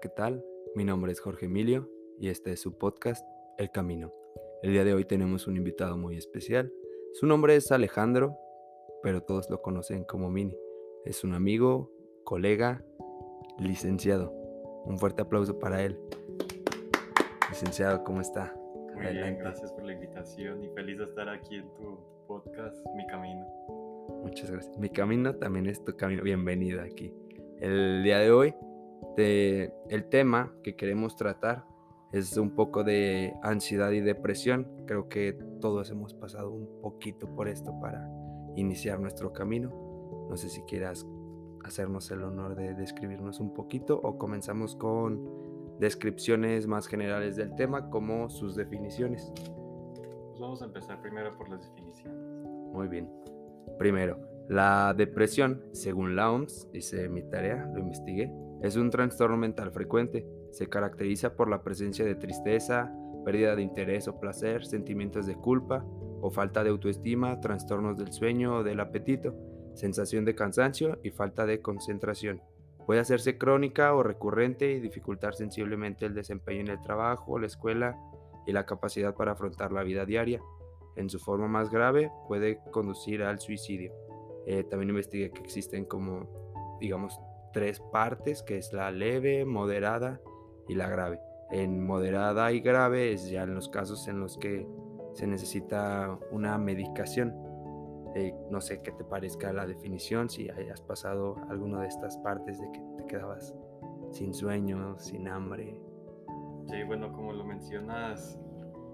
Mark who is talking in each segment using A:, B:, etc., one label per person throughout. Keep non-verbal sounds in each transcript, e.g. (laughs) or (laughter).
A: ¿qué tal? Mi nombre es Jorge Emilio y este es su podcast El Camino. El día de hoy tenemos un invitado muy especial. Su nombre es Alejandro, pero todos lo conocen como Mini. Es un amigo, colega, licenciado. Un fuerte aplauso para él. Licenciado, ¿cómo está?
B: Muy bien, gracias por la invitación y feliz de estar aquí en tu podcast Mi Camino.
A: Muchas gracias. Mi camino también es tu camino. Bienvenido aquí. El día de hoy, el tema que queremos tratar es un poco de ansiedad y depresión. Creo que todos hemos pasado un poquito por esto para iniciar nuestro camino. No sé si quieras hacernos el honor de describirnos un poquito o comenzamos con descripciones más generales del tema como sus definiciones.
B: Pues vamos a empezar primero por las definiciones.
A: Muy bien. Primero, la depresión, según la OMS, dice mi tarea, lo investigué, es un trastorno mental frecuente. Se caracteriza por la presencia de tristeza, pérdida de interés o placer, sentimientos de culpa o falta de autoestima, trastornos del sueño o del apetito, sensación de cansancio y falta de concentración. Puede hacerse crónica o recurrente y dificultar sensiblemente el desempeño en el trabajo, la escuela y la capacidad para afrontar la vida diaria. En su forma más grave puede conducir al suicidio. Eh, también investigué que existen como, digamos, tres partes, que es la leve, moderada y la grave. En moderada y grave es ya en los casos en los que se necesita una medicación. Eh, no sé qué te parezca la definición, si hayas pasado alguna de estas partes de que te quedabas sin sueño, sin hambre.
B: Sí, bueno, como lo mencionas,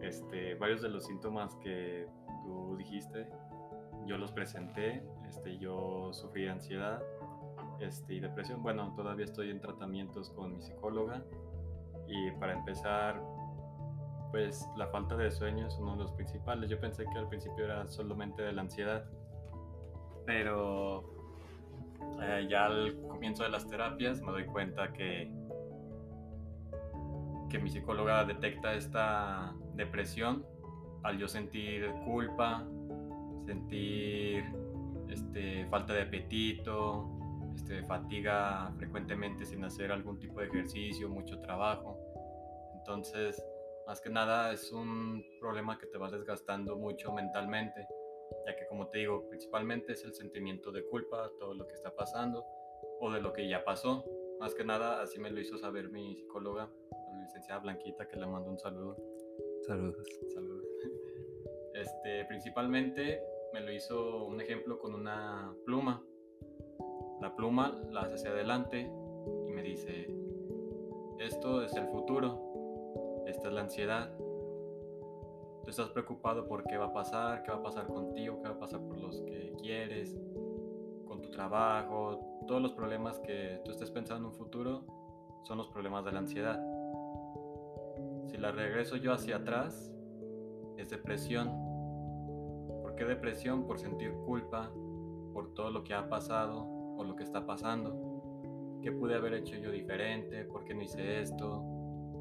B: este, varios de los síntomas que tú dijiste, yo los presenté, este, yo sufrí ansiedad este, y depresión. Bueno, todavía estoy en tratamientos con mi psicóloga y para empezar, pues la falta de sueño es uno de los principales. Yo pensé que al principio era solamente de la ansiedad, pero eh, ya al comienzo de las terapias me doy cuenta que, que mi psicóloga detecta esta depresión al yo sentir culpa, sentir este, falta de apetito, este, fatiga frecuentemente sin hacer algún tipo de ejercicio, mucho trabajo. Entonces, más que nada es un problema que te va desgastando mucho mentalmente, ya que como te digo, principalmente es el sentimiento de culpa, todo lo que está pasando o de lo que ya pasó. Más que nada, así me lo hizo saber mi psicóloga, la licenciada Blanquita, que le mando un saludo.
A: Saludos.
B: Saludos. Este, principalmente me lo hizo un ejemplo con una pluma. La pluma la hace hacia adelante y me dice, esto es el futuro, esta es la ansiedad. Tú estás preocupado por qué va a pasar, qué va a pasar contigo, qué va a pasar por los que quieres, con tu trabajo, todos los problemas que tú estés pensando en un futuro son los problemas de la ansiedad. Si la regreso yo hacia atrás, es depresión. ¿Por qué depresión? Por sentir culpa, por todo lo que ha pasado o lo que está pasando. ¿Qué pude haber hecho yo diferente? ¿Por qué no hice esto?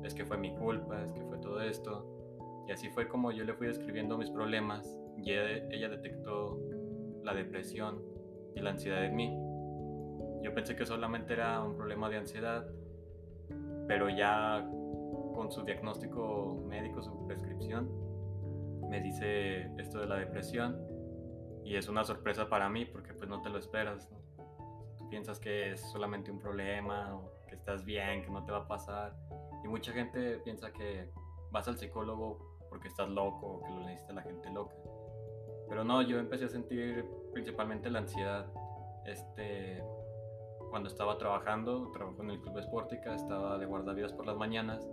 B: Es que fue mi culpa, es que fue todo esto. Y así fue como yo le fui describiendo mis problemas y ella detectó la depresión y la ansiedad en mí. Yo pensé que solamente era un problema de ansiedad, pero ya con su diagnóstico médico, su prescripción, me dice esto de la depresión y es una sorpresa para mí porque pues no te lo esperas. Tú piensas que es solamente un problema o que estás bien, que no te va a pasar. Y mucha gente piensa que vas al psicólogo porque estás loco o que lo necesita la gente loca. Pero no, yo empecé a sentir principalmente la ansiedad. Este, cuando estaba trabajando, trabajo en el Club Esportica, estaba de guardavidas por las mañanas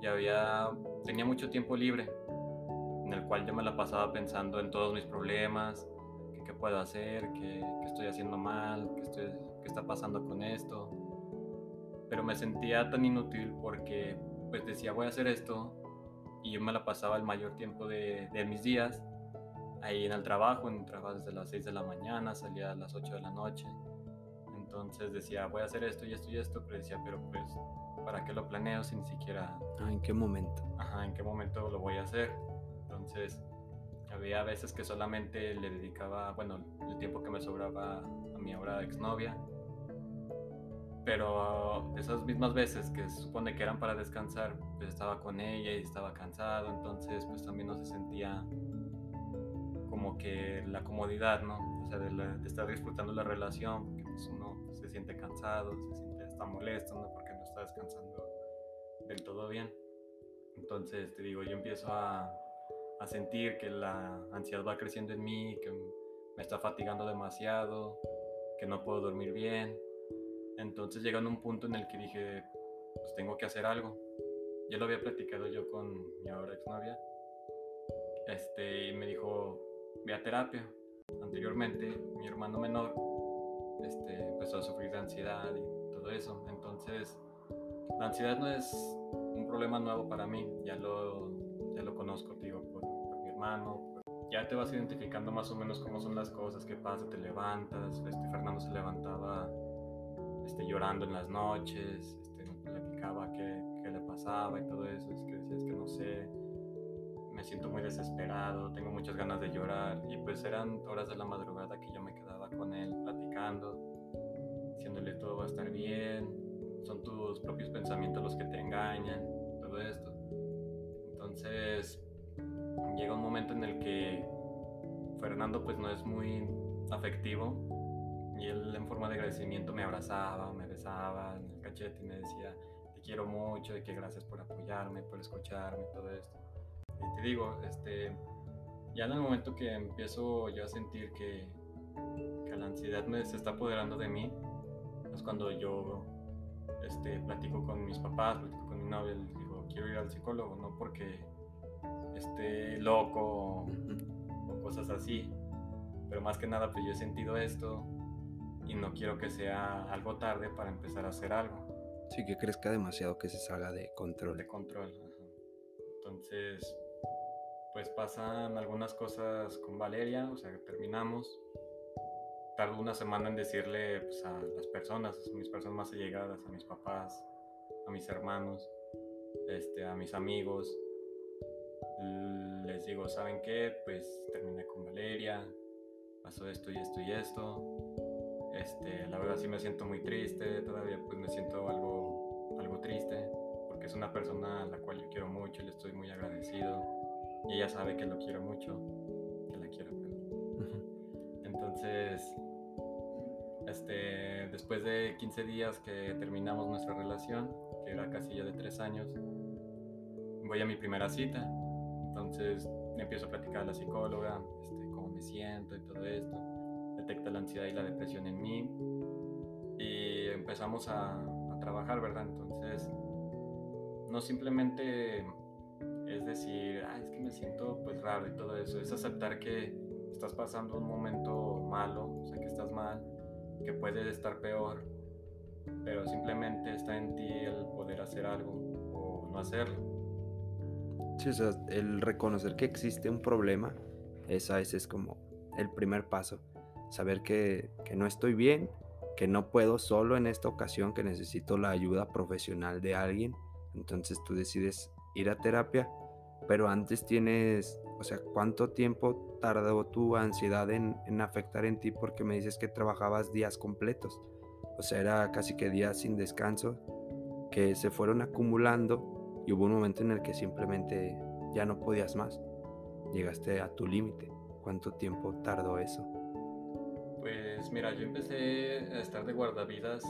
B: y había, tenía mucho tiempo libre en el cual yo me la pasaba pensando en todos mis problemas, qué puedo hacer, qué, estoy haciendo mal, qué, estoy, qué está pasando con esto. Pero me sentía tan inútil porque pues decía voy a hacer esto y yo me la pasaba el mayor tiempo de, de mis días ahí en el trabajo, en trabajo desde las 6 de la mañana, salía a las 8 de la noche. Entonces decía, voy a hacer esto y esto y esto, pero decía, pero pues, ¿para qué lo planeo si ni siquiera...
A: Ah, ¿En qué momento?
B: Ajá, ¿en qué momento lo voy a hacer? Entonces, había veces que solamente le dedicaba, bueno, el tiempo que me sobraba a mi ahora exnovia. pero esas mismas veces que se supone que eran para descansar, pues estaba con ella y estaba cansado, entonces pues también no se sentía como que la comodidad, ¿no? O sea, de, estar disfrutando la relación, porque pues uno se siente cansado, se siente hasta molesto, ¿no? Porque no está descansando del todo bien. Entonces, te digo, yo empiezo a, a sentir que la ansiedad va creciendo en mí, que me está fatigando demasiado, que no puedo dormir bien. Entonces llegando a un punto en el que dije, pues tengo que hacer algo. Ya lo había platicado yo con mi ahora exnovia. Este, y me dijo, ve a terapia. Anteriormente, mi hermano menor este, empezó a sufrir de ansiedad y todo eso. Entonces, la ansiedad no es un problema nuevo para mí. Ya lo, ya lo conozco, digo, Ya te vas identificando más o menos cómo son las cosas, qué pasa, te levantas. Este, Fernando se levantaba este, llorando en las noches, este, me platicaba qué, qué, le pasaba y todo eso, es que decía, es que no sé, me siento muy desesperado, tengo muchas ganas de llorar y pues eran horas de la madrugada que yo me quedaba con él platicando, diciéndole todo va a estar bien, son tus propios pensamientos los que te engañan, todo esto. Entonces llega un momento en el que Fernando pues no es muy afectivo y él en forma de agradecimiento me abrazaba, me besaba en el cachete y me decía, te quiero mucho y que gracias por apoyarme, por escucharme, todo esto. Y te digo, este, ya en el momento que empiezo yo a sentir que, que la ansiedad me se está apoderando de mí, es cuando yo este, platico con mis papás, platico con mi novia, les digo, quiero ir al psicólogo, no porque esté loco o cosas así, pero más que nada pues yo he sentido esto, y no quiero que sea algo tarde para empezar a hacer algo.
A: Sí, que crezca demasiado, que se salga de control.
B: De control. Entonces, pues pasan algunas cosas con Valeria, o sea, terminamos. Tardo una semana en decirle pues, a las personas, a mis personas más allegadas, a mis papás, a mis hermanos, este, a mis amigos. Les digo, ¿saben qué? Pues terminé con Valeria, pasó esto y esto y esto este, la verdad sí me siento muy triste, todavía pues me siento algo, algo triste, porque es una persona a la cual yo quiero mucho, le estoy muy agradecido, y ella sabe que lo quiero mucho, que la quiero. Entonces, este, después de 15 días que terminamos nuestra relación, que era casi ya de 3 años, voy a mi primera cita, entonces empiezo a platicar a la psicóloga, este, cómo me siento y todo esto detecta la ansiedad y la depresión en mí y empezamos a, a trabajar, ¿verdad? Entonces, no simplemente es decir, ah, es que me siento pues raro y todo eso, es aceptar que estás pasando un momento malo, o sea, que estás mal, que puede estar peor, pero simplemente está en ti el poder hacer algo o no hacerlo.
A: El reconocer que existe un problema, esa es como el primer paso saber que, no estoy bien, que no puedo solo en esta ocasión, que necesito la ayuda profesional de alguien. Entonces tú decides ir a terapia, pero antes tienes, o sea, ¿cuánto tiempo tardó tu ansiedad en, en, afectar en ti? Porque me dices que trabajabas días completos, o sea, era casi que días sin descanso, que se fueron acumulando y hubo un momento en el que simplemente ya no podías más, llegaste a tu límite. ¿Cuánto tiempo tardó eso?
B: Pues mira, yo empecé a estar de guardavidas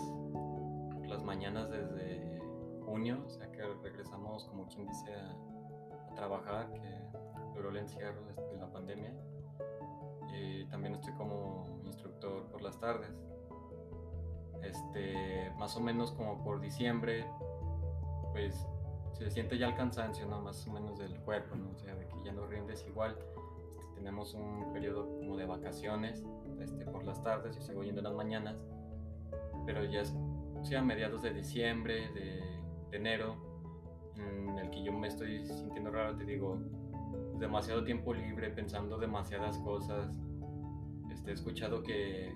B: las mañanas desde junio, o sea que regresamos como quien dice a, trabajar, que duró el encierro de la pandemia. Y también estoy como instructor por las tardes. Este, más o menos como por diciembre, pues se siente ya el cansancio, ¿no? Más o menos del cuerpo, ¿no? O sea, de que ya no rindes igual. Este, tenemos un periodo como de vacaciones este, por las tardes, yo sigo yendo en las mañanas, pero ya es a mediados de diciembre, de, enero, en el que yo me estoy sintiendo raro, te digo, demasiado tiempo libre, pensando demasiadas cosas. Este, he escuchado que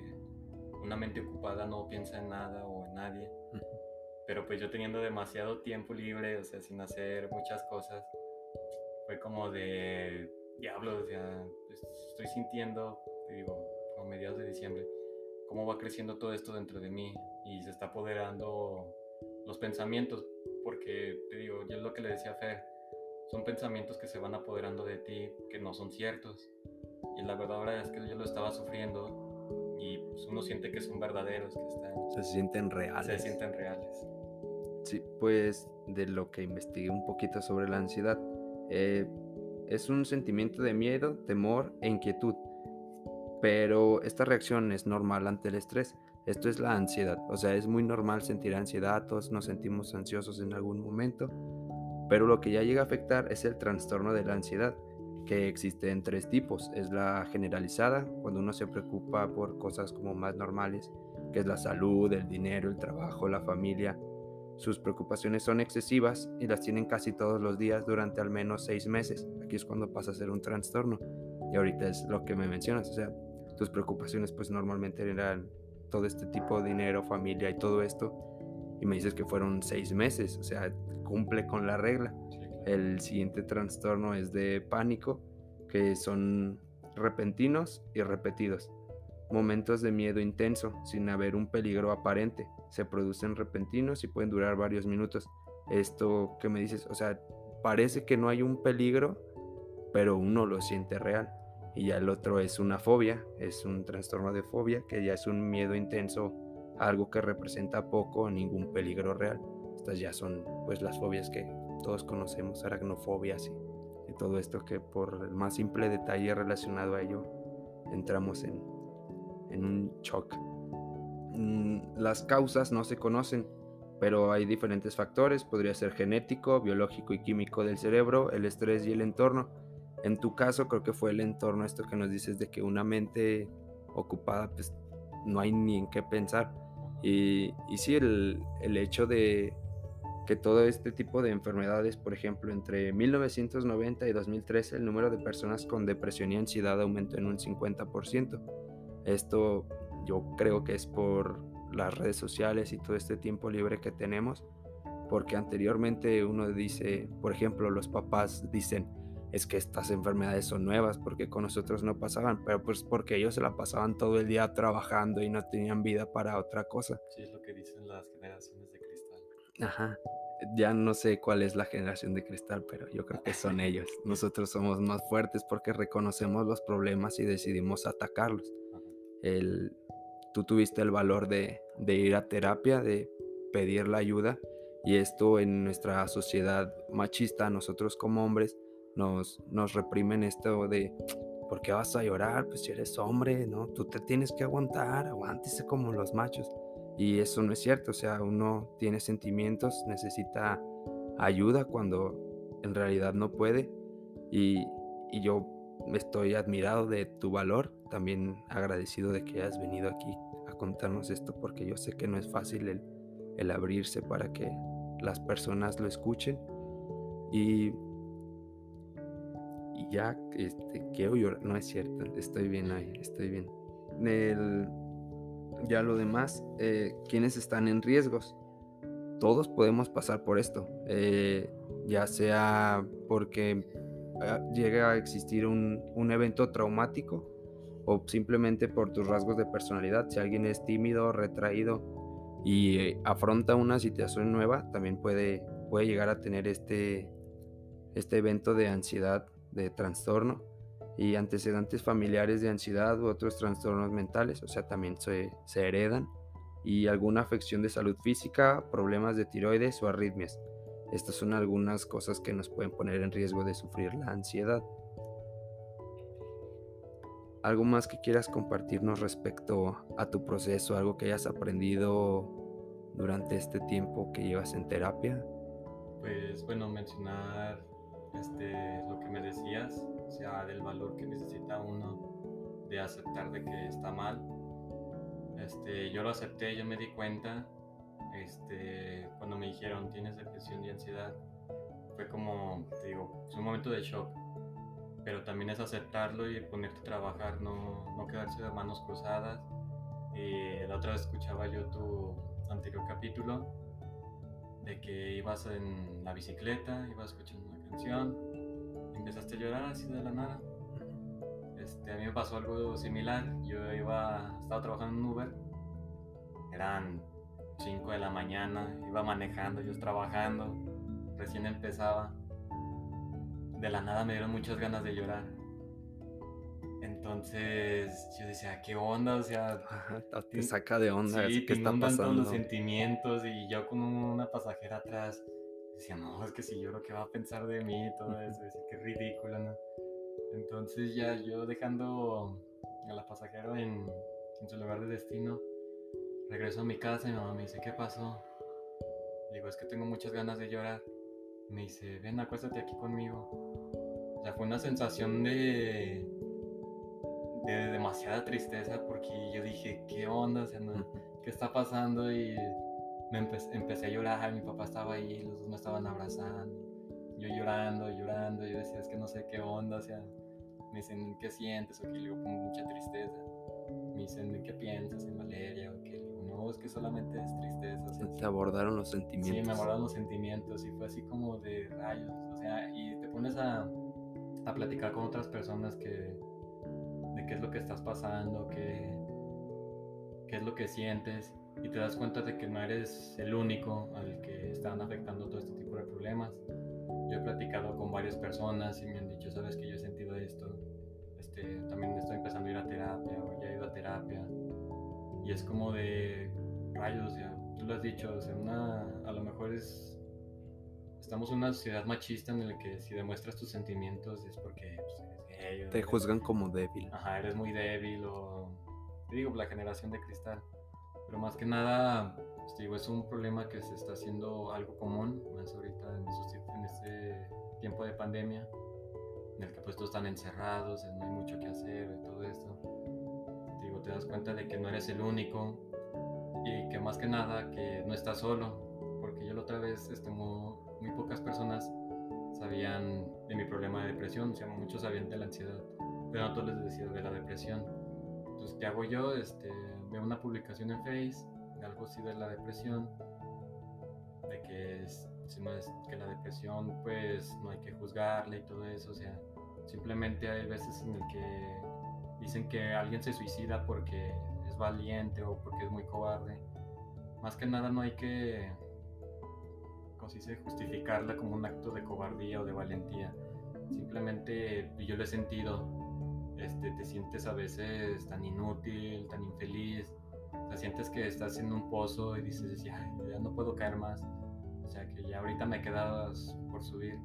B: una mente ocupada no piensa en nada o en nadie, pero pues yo teniendo demasiado tiempo libre, o sea, sin hacer muchas cosas, fue como de diablo, o estoy sintiendo, te digo, mediados de diciembre, cómo va creciendo todo esto dentro de mí y se está apoderando los pensamientos, porque te digo, yo es lo que le decía a Fer, son pensamientos que se van apoderando de ti que no son ciertos. Y la verdad ahora es que yo lo estaba sufriendo uno siente que son verdaderos, que están...
A: Se sienten reales.
B: Se sienten reales.
A: Sí, pues de lo que investigué un poquito sobre la ansiedad, eh, es un sentimiento de miedo, temor e inquietud. Pero esta reacción es normal ante el estrés. Esto es la ansiedad. O sea, es muy normal sentir ansiedad, todos nos sentimos ansiosos en algún momento. Pero lo que ya llega a afectar es el trastorno de la ansiedad, que existe en tres tipos. Es la generalizada, cuando uno se preocupa por cosas como más normales, que es la salud, el dinero, el trabajo, la familia. Sus preocupaciones son excesivas y las tienen casi todos los días durante al menos seis meses. Aquí es cuando pasa a ser un trastorno. Y ahorita es lo que me mencionas. O sea, tus preocupaciones pues normalmente eran todo este tipo de dinero, familia y todo esto. Y me dices que fueron seis meses. O sea, cumple con la regla. El siguiente trastorno es de pánico, que son repentinos y repetidos. Momentos de miedo intenso, sin haber un peligro aparente. Se producen repentinos y pueden durar varios minutos. Esto que me dices, o sea, parece que no hay un peligro, pero uno lo siente real. Y ya el otro es una fobia, es un trastorno de fobia, que ya es un miedo intenso algo que representa poco o ningún peligro real. Estas ya son pues las fobias que todos conocemos, aracnofobias y, y todo esto que por el más simple detalle relacionado a ello entramos en, en un shock. Mm, las causas no se conocen, pero hay diferentes factores, podría ser genético, biológico y químico del cerebro, el estrés y el entorno. En tu caso creo que fue el entorno esto que nos dices de que una mente ocupada pues no hay ni en qué pensar. Y, y sí, el, el hecho de, que todo este tipo de enfermedades, por ejemplo, entre 1990 y 2013 el número de personas con depresión y ansiedad aumentó en un 50%. Esto yo creo que es por las redes sociales y todo este tiempo libre que tenemos, porque anteriormente uno dice, por ejemplo, los papás dicen, es que estas enfermedades son nuevas porque con nosotros no pasaban, pero pues porque ellos se la pasaban todo el día trabajando y no tenían vida para otra cosa.
B: Sí, es lo que dicen las generaciones.
A: Ajá. Ya no sé cuál es la generación de cristal, pero yo creo que son ellos. (laughs) Nosotros somos más fuertes porque reconocemos los problemas y decidimos atacarlos. El, tú tuviste el valor de, de ir a terapia, de pedir la ayuda, y esto en nuestra sociedad machista, nosotros como hombres, nos, nos reprimen esto de, ¿por qué vas a llorar? Pues si eres hombre, ¿no? Tú te tienes que aguantar, aguántese como los machos. Y eso no es cierto, o sea, uno tiene sentimientos, necesita ayuda cuando en realidad no puede. Y, y yo estoy admirado de tu valor, también agradecido de que hayas venido aquí a contarnos esto, porque yo sé que no es fácil el, el abrirse para que las personas lo escuchen. Y, y ya, este, quiero llorar, no es cierto, estoy bien ahí, estoy bien. Ya lo demás, eh, quienes están en riesgos. Todos podemos pasar por esto, eh, ya sea porque ah, llega a existir un, un, evento traumático o simplemente por tus rasgos de personalidad. Si alguien es tímido, retraído y eh, afronta una situación nueva, también puede, puede llegar a tener este, este evento de ansiedad, de trastorno y antecedentes familiares de ansiedad u otros trastornos mentales, o sea, también se, se, heredan, y alguna afección de salud física, problemas de tiroides o arritmias. Estas son algunas cosas que nos pueden poner en riesgo de sufrir la ansiedad. ¿Algo más que quieras compartirnos respecto a tu proceso, algo que hayas aprendido durante este tiempo que llevas en terapia?
B: Pues bueno, mencionar este, lo que me decías, o sea, del valor que necesita uno de aceptar de que está mal. Este, yo lo acepté, yo me di cuenta, este, cuando me dijeron tienes depresión y ansiedad, fue como, te digo, es un momento de shock, pero también es aceptarlo y ponerte a trabajar, no, no quedarse de manos cruzadas. Y la otra vez escuchaba yo tu anterior capítulo de que ibas en la bicicleta, ibas escuchando una canción, empezaste a llorar así de la nada. este, a mí me pasó algo similar. Yo iba, estaba trabajando en Uber. Eran 5 de la mañana, iba manejando, yo trabajando, recién empezaba. De la nada me dieron muchas ganas de llorar. Entonces yo decía, ¿qué onda? O sea,
A: te saca de onda.
B: Sí, que está pasando? los sentimientos y yo con una pasajera atrás decía, no, es que si lloro, ¿qué va a pensar de mí? Todo eso, decía, qué ridículo, ¿no? Entonces ya yo dejando a la pasajera en, en su lugar de destino, regreso a mi casa y mi mamá me dice, ¿qué pasó? digo, es que tengo muchas ganas de llorar. Me dice, ven, acuéstate aquí conmigo. O sea, fue una sensación de, de demasiada tristeza porque yo dije, ¿qué onda? O sea, ¿qué está pasando? Y me empecé a llorar, mi papá estaba ahí, los dos me estaban abrazando. Yo llorando, llorando, yo decía, es que no sé qué onda, o sea, me dicen, ¿qué sientes? O que le digo, con mucha tristeza. Me dicen, ¿qué piensas? ¿En Valeria? O que no, es que solamente es tristeza.
A: te abordaron los sentimientos.
B: Sí, me abordaron los sentimientos y fue así como de rayos. O sea, y te pones a, a platicar con otras personas que, de qué es lo que estás pasando, qué, qué es lo que sientes y te das cuenta de que no eres el único al que están afectando todo este tipo de problemas. Yo he platicado con varias personas y me han dicho, sabes que yo he sentido esto, este, también estoy empezando a ir a terapia o ya he ido a terapia y es como de rayos, ya, tú lo has dicho, o sea, una, a lo mejor es estamos en una sociedad machista en la que si demuestras tus sentimientos es porque pues, eres
A: gay. Te juzgan como débil.
B: Ajá, eres muy débil o... digo, la generación de cristal. Pero más que nada, pues, digo, es un problema que se está haciendo algo común, más ahorita en, en este tiempo de pandemia, en el que pues todos están encerrados, no hay mucho que hacer y todo esto. Digo, te das cuenta de que no eres el único y que más que nada que no estás solo, porque yo la otra vez, este, muy, muy pocas personas sabían de mi problema de depresión, o sea, muchos sabían de la ansiedad, pero no todos les decía de la depresión. Entonces, ¿qué hago yo? Este, veo una publicación en Face algo así de la depresión, de que, es, que la depresión pues no hay que juzgarla y todo eso, o sea, simplemente hay veces en el que dicen que alguien se suicida porque es valiente o porque es muy cobarde. Más que nada no hay que, como justificarla como un acto de cobardía o de valentía. Simplemente yo lo he sentido, este, te sientes a veces tan inútil, tan infeliz, te sientes que estás en un pozo y dices, ya, ya no puedo caer más, o sea, que ya ahorita me quedas por subir,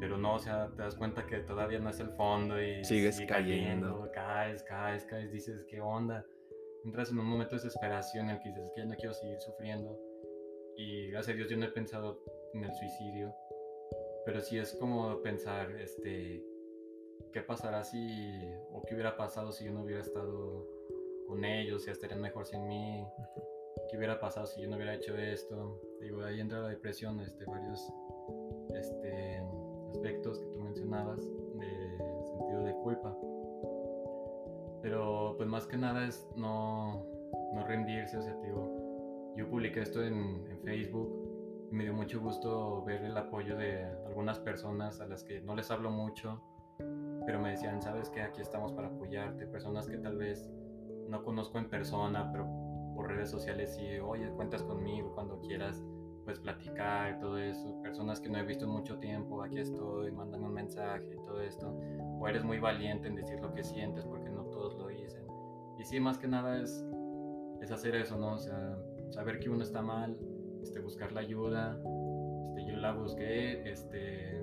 B: pero no, o sea, te das cuenta que todavía no es el fondo y
A: sigues cayendo.
B: caes, caes, caes, dices, ¿qué onda? Entras en un momento de desesperación en el que dices, que ya no quiero seguir sufriendo y gracias a Dios yo no he pensado en el suicidio, pero sí es como pensar, este, qué pasará si, o qué hubiera pasado si yo no hubiera estado con ellos, si estarían mejor sin mí, qué hubiera pasado si yo no hubiera hecho esto. Digo, ahí entra la depresión, este, varios este, aspectos que tú mencionabas de sentido de culpa. Pero pues más que nada es no, no rendirse, o sea, digo, yo publiqué esto en, en Facebook me dio mucho gusto ver el apoyo de algunas personas a las que no les hablo mucho, pero me decían, sabes que aquí estamos para apoyarte, personas que tal vez no conozco en persona, pero por redes sociales sí, oye, cuentas conmigo cuando quieras, pues platicar todo eso, personas que no he visto en mucho tiempo, aquí estoy, mándame un mensaje todo esto, o eres muy valiente en decir lo que sientes porque no todos lo dicen. Y sí, más que nada es, es hacer eso, ¿no? O sea, saber que uno está mal, este, buscar la ayuda, este, yo la busqué, este,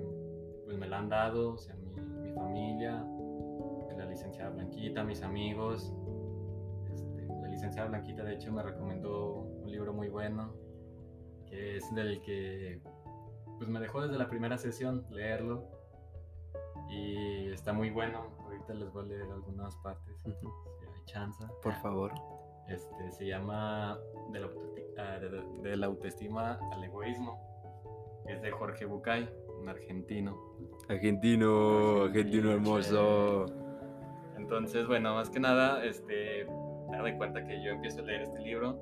B: pues me la han dado, o sea, familia, la licenciada Blanquita, mis amigos. Este, la licenciada Blanquita de hecho me recomendó un libro muy bueno, que es del que pues me dejó desde la primera sesión leerlo y está muy bueno. Ahorita les voy a leer algunas partes, si hay chance.
A: Por favor.
B: Este, se llama de la, ah, de la autoestima al egoísmo. Es de Jorge Bucay argentino.
A: Argentino, argentino hermoso.
B: Entonces, bueno, más que nada, este, me doy cuenta que yo empiezo a leer este libro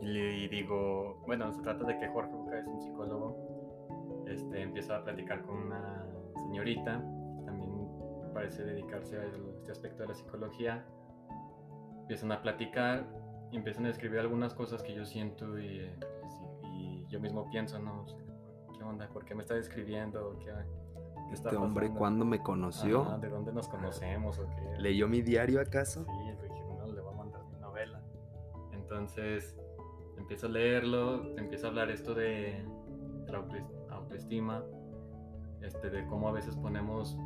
B: y, digo, bueno, se trata de que Jorge Buca es un psicólogo, este, empieza a platicar con una señorita, también parece dedicarse a este aspecto de la psicología, empiezan a platicar empiezan a escribir algunas cosas que yo siento y, y yo mismo pienso, ¿no? ¿Qué onda? ¿Por qué me está escribiendo? ¿Qué,
A: este hombre, ¿cuándo me conoció?
B: ¿De dónde nos conocemos? ¿o qué?
A: ¿Leyó mi diario acaso?
B: Sí, le dije, no, le voy a mandar mi novela. Entonces, empiezo a leerlo, empieza a hablar esto de, la autoestima, este, de cómo a veces ponemos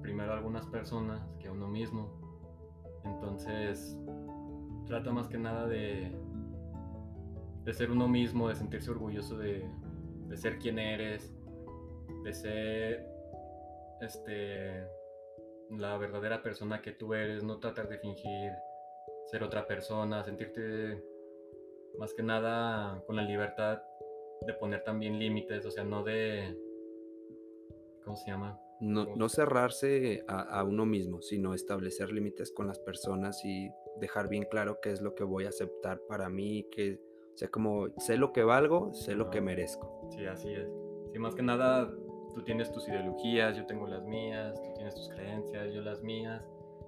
B: primero a algunas personas que a uno mismo. Entonces, trata más que nada de, de ser uno mismo, de sentirse orgulloso de, de ser quien eres, de ser este, la verdadera persona que tú eres, no tratar de fingir ser otra persona, sentirte más que nada con la libertad de poner también límites, o sea, no de... ¿Cómo se llama?
A: No, cerrarse a, uno mismo, sino establecer límites con las personas y dejar bien claro qué es lo que voy a aceptar para mí, que, o sea, como sé lo que valgo, sé lo que merezco.
B: Sí, así es. Sí, más que nada tú tienes tus ideologías, yo tengo las mías, tú tienes tus creencias, yo las mías.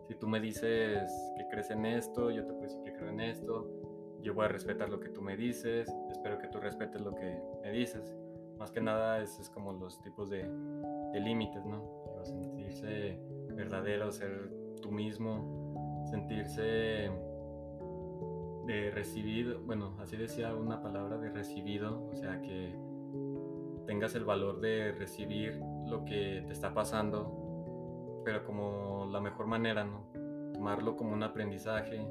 B: Si tú me dices que crees en esto, yo te puedo decir que creo en esto. Yo voy a respetar lo que tú me dices, espero que tú respetes lo que me dices. Más que nada, es, es como los tipos de, de límites, ¿no? sentirse verdadero, ser tú mismo, sentirse de recibido, bueno, así decía una palabra de recibido, o sea que tengas el valor de recibir lo que te está pasando, pero como la mejor manera, ¿no? Tomarlo como un aprendizaje,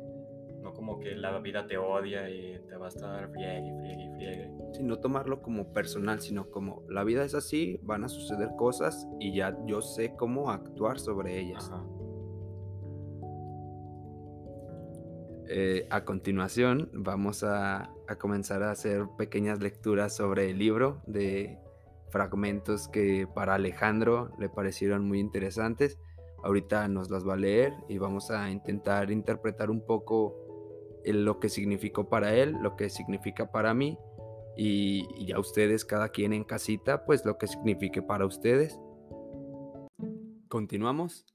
B: no como que la vida te odia y te va a estar friegue, friegue, friegue.
A: Sí, no tomarlo como personal, sino como la vida es así, van a suceder cosas y ya yo sé cómo actuar sobre ellas. Eh, a continuación vamos a, a, comenzar a hacer pequeñas lecturas sobre el libro de fragmentos que para Alejandro le parecieron muy interesantes. Ahorita nos las va a leer y vamos a intentar interpretar un poco lo que significó para él, lo que significa para mí y, ya ustedes, cada quien en casita, pues lo que signifique para ustedes. Continuamos.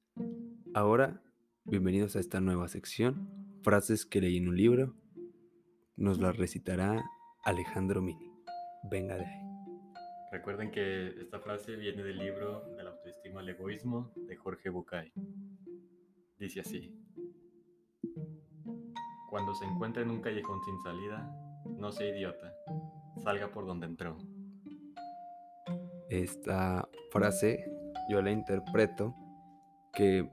A: Ahora, bienvenidos a esta nueva sección, frases que leí en un libro. Nos las recitará Alejandro Mini. Venga de ahí.
B: Recuerden que esta frase viene del libro De la autoestima al egoísmo de Jorge Bucay. Dice así. Cuando se encuentra en un callejón sin salida, no sea idiota, salga por donde entró.
A: Esta frase yo la interpreto que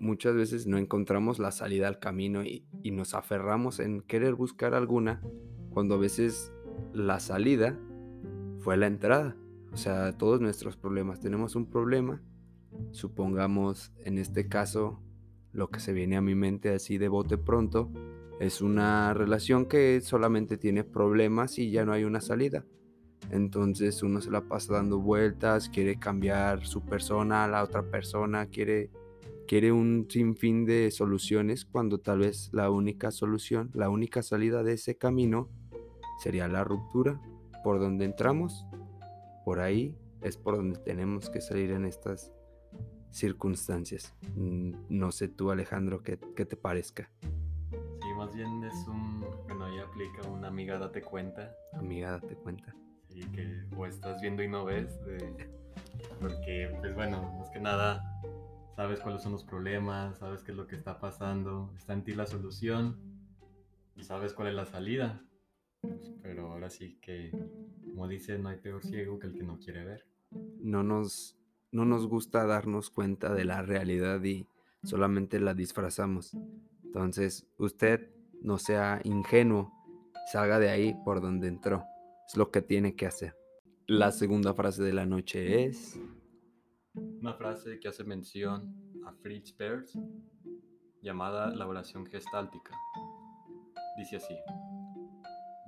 A: muchas veces no encontramos la salida al camino y, nos aferramos en querer buscar alguna cuando a veces la salida fue la entrada. O sea, todos nuestros problemas. Tenemos un problema, supongamos en este caso, lo que se viene a mi mente así de bote pronto, es una relación que solamente tiene problemas y ya no hay una salida. Entonces uno se la pasa dando vueltas, quiere cambiar su persona la otra persona, quiere, quiere un sinfín de soluciones cuando tal vez la única solución, la única salida de ese camino sería la ruptura por donde entramos, por ahí es por donde tenemos que salir en estas circunstancias. Mm, no sé tú, Alejandro, qué, te parezca.
B: Sí, más bien es un, bueno, ahí aplica una amiga date cuenta.
A: Amiga date cuenta.
B: Sí, que o estás viendo y no ves, porque pues bueno, más que nada sabes cuáles son los problemas, sabes qué es lo que está pasando, está en ti la solución y sabes cuál es la salida. Pero ahora sí que, como dice, no hay peor ciego que el que no quiere ver.
A: No nos, no nos gusta darnos cuenta de la realidad y solamente la disfrazamos. Entonces, usted no sea ingenuo, salga de ahí por donde entró. Es lo que tiene que hacer. La segunda frase de la noche es...
B: Una frase que hace mención a Fritz Perls llamada la oración gestáltica. Dice así.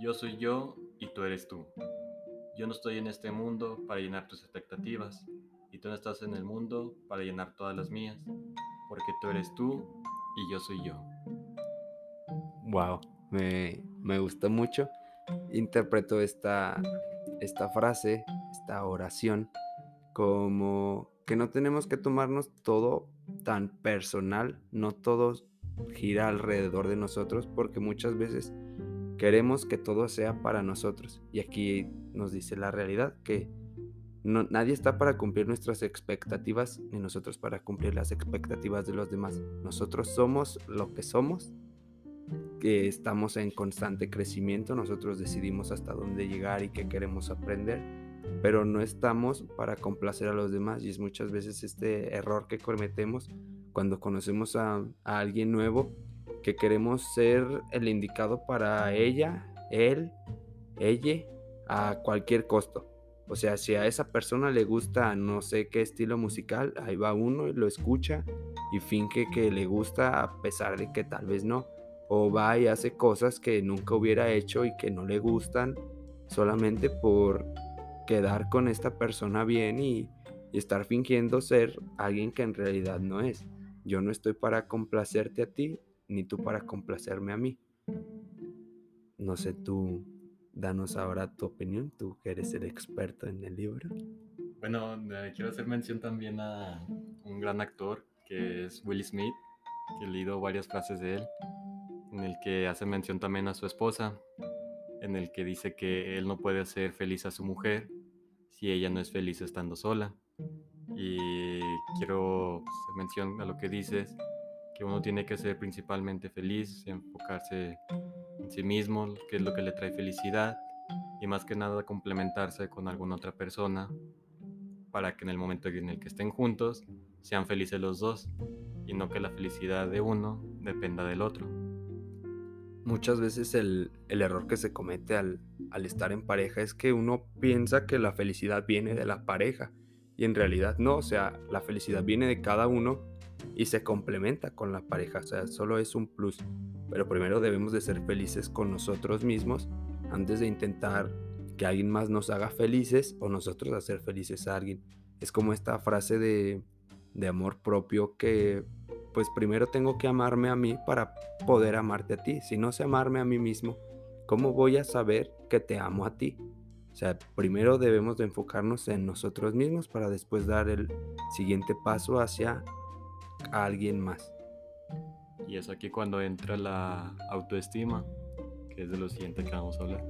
B: Yo soy yo y tú eres tú. Yo no estoy en este mundo para llenar tus expectativas y tú no estás en el mundo para llenar todas las mías, porque tú eres tú y yo soy yo.
A: Wow, me, me gustó mucho. Interpreto esta, esta frase, esta oración, como que no tenemos que tomarnos todo tan personal, no todo gira alrededor de nosotros porque muchas veces queremos que todo sea para nosotros. Y aquí nos dice la realidad que nadie está para cumplir nuestras expectativas ni nosotros para cumplir las expectativas de los demás. Nosotros somos lo que somos, que estamos en constante crecimiento, nosotros decidimos hasta dónde llegar y qué queremos aprender, pero no estamos para complacer a los demás y es muchas veces este error que cometemos cuando conocemos a, alguien nuevo, que queremos ser el indicado para ella, él, ella, a cualquier costo o sea, si a esa persona le gusta no sé qué estilo musical, ahí va uno y lo escucha y finge que le gusta a pesar de que tal vez no. O va y hace cosas que nunca hubiera hecho y que no le gustan solamente por quedar con esta persona bien y, estar fingiendo ser alguien que en realidad no es. Yo no estoy para complacerte a ti, ni tú para complacerme a mí. No sé tú danos ahora tu opinión, tú que eres el experto en el libro.
B: Bueno, quiero hacer mención también a un gran actor que es Will Smith, que he leído varias frases de él, en el que hace mención también a su esposa, en el que dice que él no puede hacer feliz a su mujer si ella no es feliz estando sola. Y quiero hacer mención a lo que dices, que uno tiene que ser principalmente feliz, enfocarse sí mismo, qué es lo que le trae felicidad y más que nada complementarse con alguna otra persona para que en el momento en el que estén juntos sean felices los dos y no que la felicidad de uno dependa del otro.
A: Muchas veces el, error que se comete al, al estar en pareja es que uno piensa que la felicidad viene de la pareja y en realidad no, o sea, la felicidad viene de cada uno y se complementa con la pareja, o sea, solo es un plus. Pero primero debemos de ser felices con nosotros mismos antes de intentar que alguien más nos haga felices o nosotros hacer felices a alguien. Es como esta frase de, de amor propio que pues primero tengo que amarme a mí para poder amarte a ti. Si no sé amarme a mí mismo, ¿cómo voy a saber que te amo a ti? O sea, primero debemos de enfocarnos en nosotros mismos para después dar el siguiente paso hacia alguien más.
B: Y es aquí cuando entra la autoestima, que es de lo siguiente que vamos a hablar.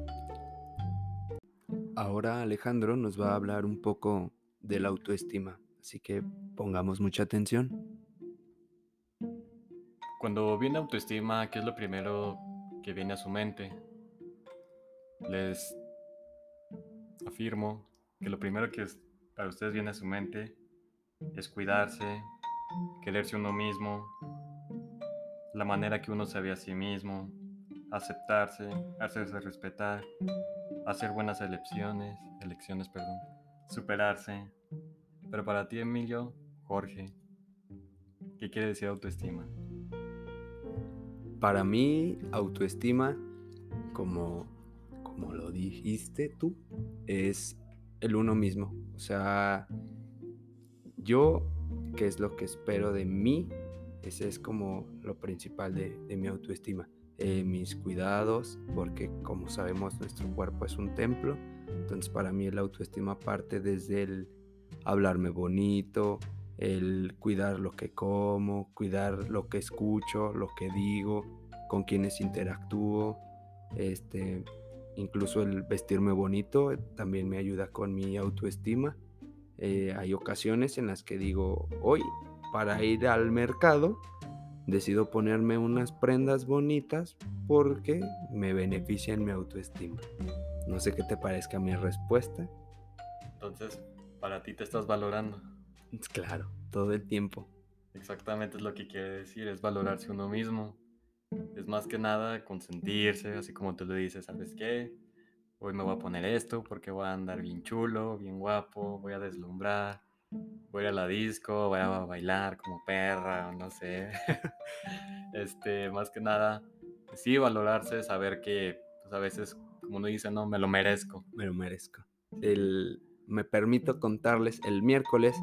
A: Ahora Alejandro nos va a hablar un poco de la autoestima, así que pongamos mucha atención.
B: Cuando viene autoestima, ¿qué es lo primero que viene a su mente? Les afirmo que lo primero que para ustedes viene a su mente es cuidarse, quererse uno mismo, la manera que uno se ve a sí mismo, aceptarse, hacerse respetar, hacer buenas elecciones, elecciones, perdón, superarse. Pero para ti, Emilio, Jorge, ¿qué quiere decir autoestima?
A: Para mí, autoestima, como, como lo dijiste tú, es el uno mismo. O sea, yo qué es lo que espero de mí. Ese es como lo principal de, mi autoestima. Eh, mis cuidados, porque como sabemos nuestro cuerpo es un templo. Entonces para mí la autoestima parte desde el hablarme bonito, el cuidar lo que como, cuidar lo que escucho, lo que digo, con quienes interactúo, este, incluso el vestirme bonito también me ayuda con mi autoestima. Eh, hay ocasiones en las que digo, hoy para ir al mercado, decido ponerme unas prendas bonitas porque me benefician mi autoestima. No sé qué te parezca mi respuesta.
B: Entonces, para ti te estás valorando. (laughs)
A: Claro, todo el tiempo.
B: Exactamente es lo que quiere decir, es valorarse uno mismo. Es más que nada consentirse, así como tú le dices, ¿sabes qué? hoy me voy a poner esto porque voy a andar bien chulo, bien guapo, voy a deslumbrar, voy a la disco, voy a bailar como perra, no sé. (laughs) este, más que nada, sí valorarse, saber que pues, a veces, como uno dice, no, me lo merezco.
A: Me lo merezco. El, me permito contarles, el miércoles,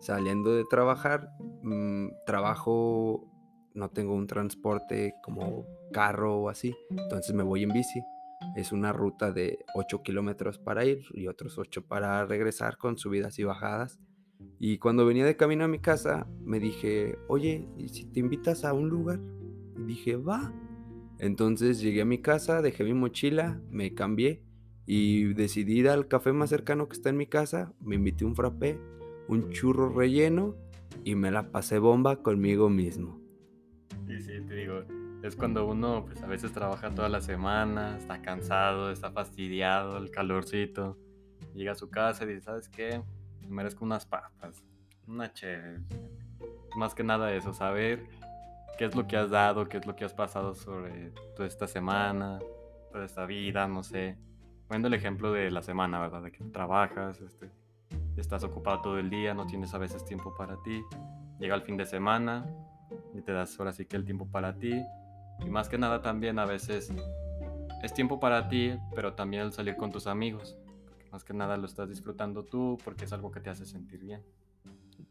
A: saliendo de trabajar, mm, trabajo, no tengo un transporte como carro o así, entonces me voy en bici es una ruta de 8 kilómetros para ir y otros 8 para regresar con subidas y bajadas. Y cuando venía de camino a mi casa, me dije, oye, ¿y si te invitas a un lugar? Dije, va. Entonces llegué a mi casa, dejé mi mochila, me cambié y decidí ir al café más cercano que está en mi casa. Me invité un frappé, un churro relleno y me la pasé bomba conmigo mismo.
B: Sí, sí, te digo, es cuando uno pues a veces trabaja toda la semana, está cansado, está fastidiado, el calorcito, llega a su casa y dice, ¿sabes qué? Me merezco unas papas, una chévere. Más que nada eso, saber qué es lo que has dado, qué es lo que has pasado sobre toda esta semana, toda esta vida, no sé. Poniendo el ejemplo de la semana, ¿verdad? De que trabajas, este, estás ocupado todo el día, no tienes a veces tiempo para ti. Llega el fin de semana y te das ahora sí que el tiempo para ti y más que nada también a veces es tiempo para ti, pero también salir con tus amigos. más que nada lo estás disfrutando tú porque es algo que te hace sentir bien.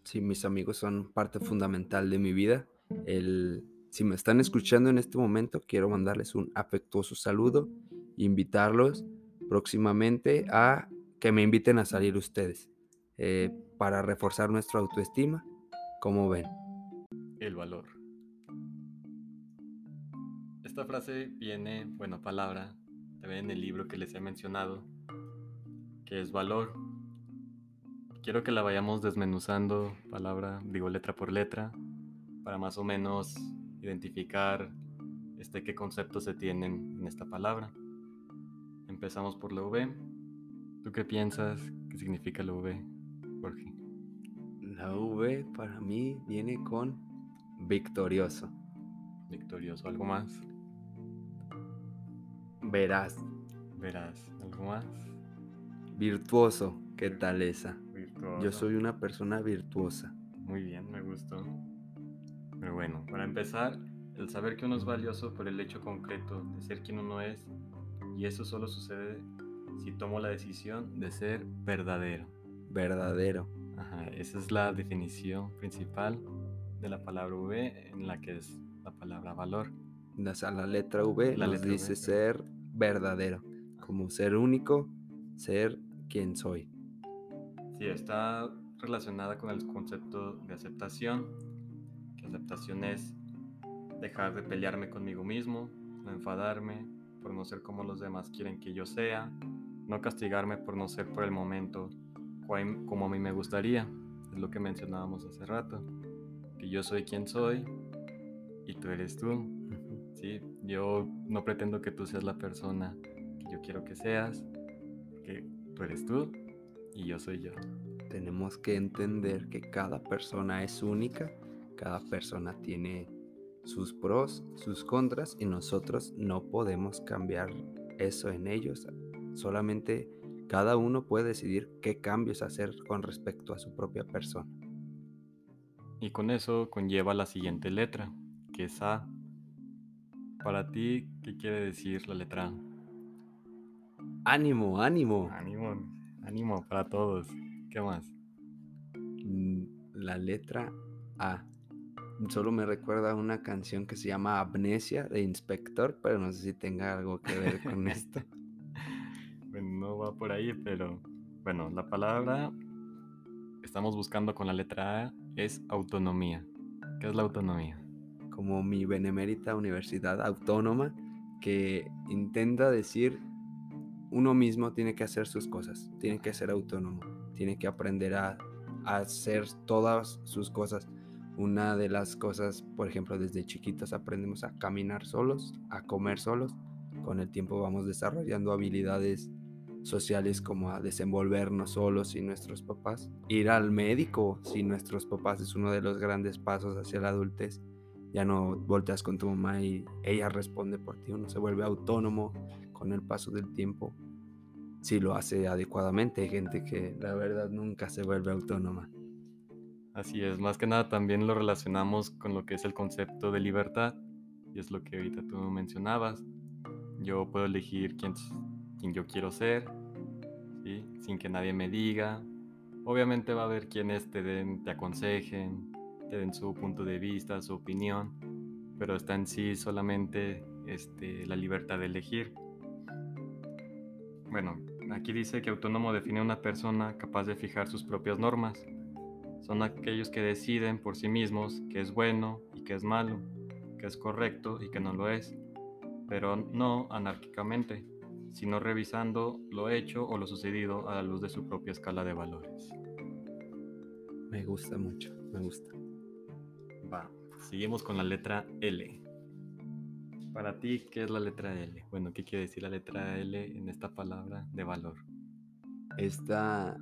A: Sí, mis amigos son parte fundamental de mi vida. El, si me están escuchando en este momento, quiero mandarles un afectuoso saludo invitarlos próximamente a que me inviten a salir ustedes eh, para reforzar nuestra autoestima. ¿Cómo ven?
B: El valor. Esta frase viene, bueno, palabra, también en el libro que les he mencionado, que es valor. Quiero que la vayamos desmenuzando palabra, digo letra por letra, para más o menos identificar este, qué conceptos se tienen en esta palabra. Empezamos por la V. ¿Tú qué piensas que significa la V, Jorge?
A: La V para mí viene con victorioso.
B: Victorioso, ¿algo más?
A: Verás.
B: Verás. ¿Algo más?
A: Virtuoso. ¿Qué tal esa?
B: Virtuoso.
A: Yo soy una persona virtuosa.
B: Muy bien, me gustó. Pero bueno, para empezar, el saber que uno es valioso por el hecho concreto de ser quien uno es, y eso solo sucede si tomo la decisión de ser verdadero.
A: Verdadero.
B: Ajá, esa es la definición principal de la palabra V en la que es la palabra valor.
A: O sea, la letra V
B: La
A: nos
B: letra
A: dice
B: V.
A: ser verdadero, como ser único, ser quien soy.
B: Sí, está relacionada con el concepto de aceptación. Que aceptación es dejar de pelearme conmigo mismo, no enfadarme por no ser como los demás quieren que yo sea, no castigarme por no ser por el momento como a mí me gustaría. Es lo que mencionábamos hace rato. Que yo soy quien soy y tú eres tú. Sí, yo no pretendo que tú seas la persona que yo quiero que seas, porque tú eres tú y yo soy yo.
A: Tenemos que entender que cada persona es única, cada persona tiene sus pros, sus contras y nosotros no podemos cambiar eso en ellos. Solamente cada uno puede decidir qué cambios hacer con respecto a su propia persona.
B: Y con eso conlleva la siguiente letra, que es A. Para ti, ¿qué quiere decir la letra A?
A: Ánimo, ánimo.
B: Ánimo, ánimo para todos. ¿Qué más?
A: Mm, La letra A. Solo me recuerda a una canción que se llama Amnesia de Inspector, pero no sé si tenga algo que ver con (laughs) esto.
B: Por ahí, pero bueno, la palabra estamos buscando con la letra A es autonomía. ¿Qué es la autonomía?
A: Como mi benemérita universidad autónoma que intenta decir uno mismo tiene que hacer sus cosas, tiene que ser autónomo, tiene que aprender a hacer todas sus cosas. Una de las cosas, por ejemplo, desde chiquitos aprendemos a caminar solos, a comer solos. Con el tiempo vamos desarrollando habilidades sociales como a desenvolvernos solos sin nuestros papás. Ir al médico sin nuestros papás es uno de los grandes pasos hacia la adultez. Ya no volteas con tu mamá y ella responde por ti. Uno se vuelve autónomo con el paso del tiempo. Si lo hace adecuadamente, hay gente que la verdad nunca se vuelve autónoma.
B: Así es, más que nada también lo relacionamos con lo que es el concepto de libertad, y es lo que ahorita tú mencionabas. Yo puedo elegir quién, quién yo quiero ser, ¿sí? sin que nadie me diga. Obviamente va a haber quienes te den, te aconsejen, te den su punto de vista, su opinión, pero está en sí solamente este, la libertad de elegir. Bueno, aquí dice que autónomo define a una persona capaz de fijar sus propias normas, son aquellos que deciden por sí mismos qué es bueno y qué es malo, qué es correcto y qué no lo es, pero no anárquicamente, sino revisando lo hecho o lo sucedido a la luz de su propia escala de valores.
A: Me gusta mucho, me gusta.
B: Va, seguimos con la letra L. Para ti, ¿qué es la letra L? Bueno, ¿qué quiere decir la letra L en esta palabra de valor?
A: Esta,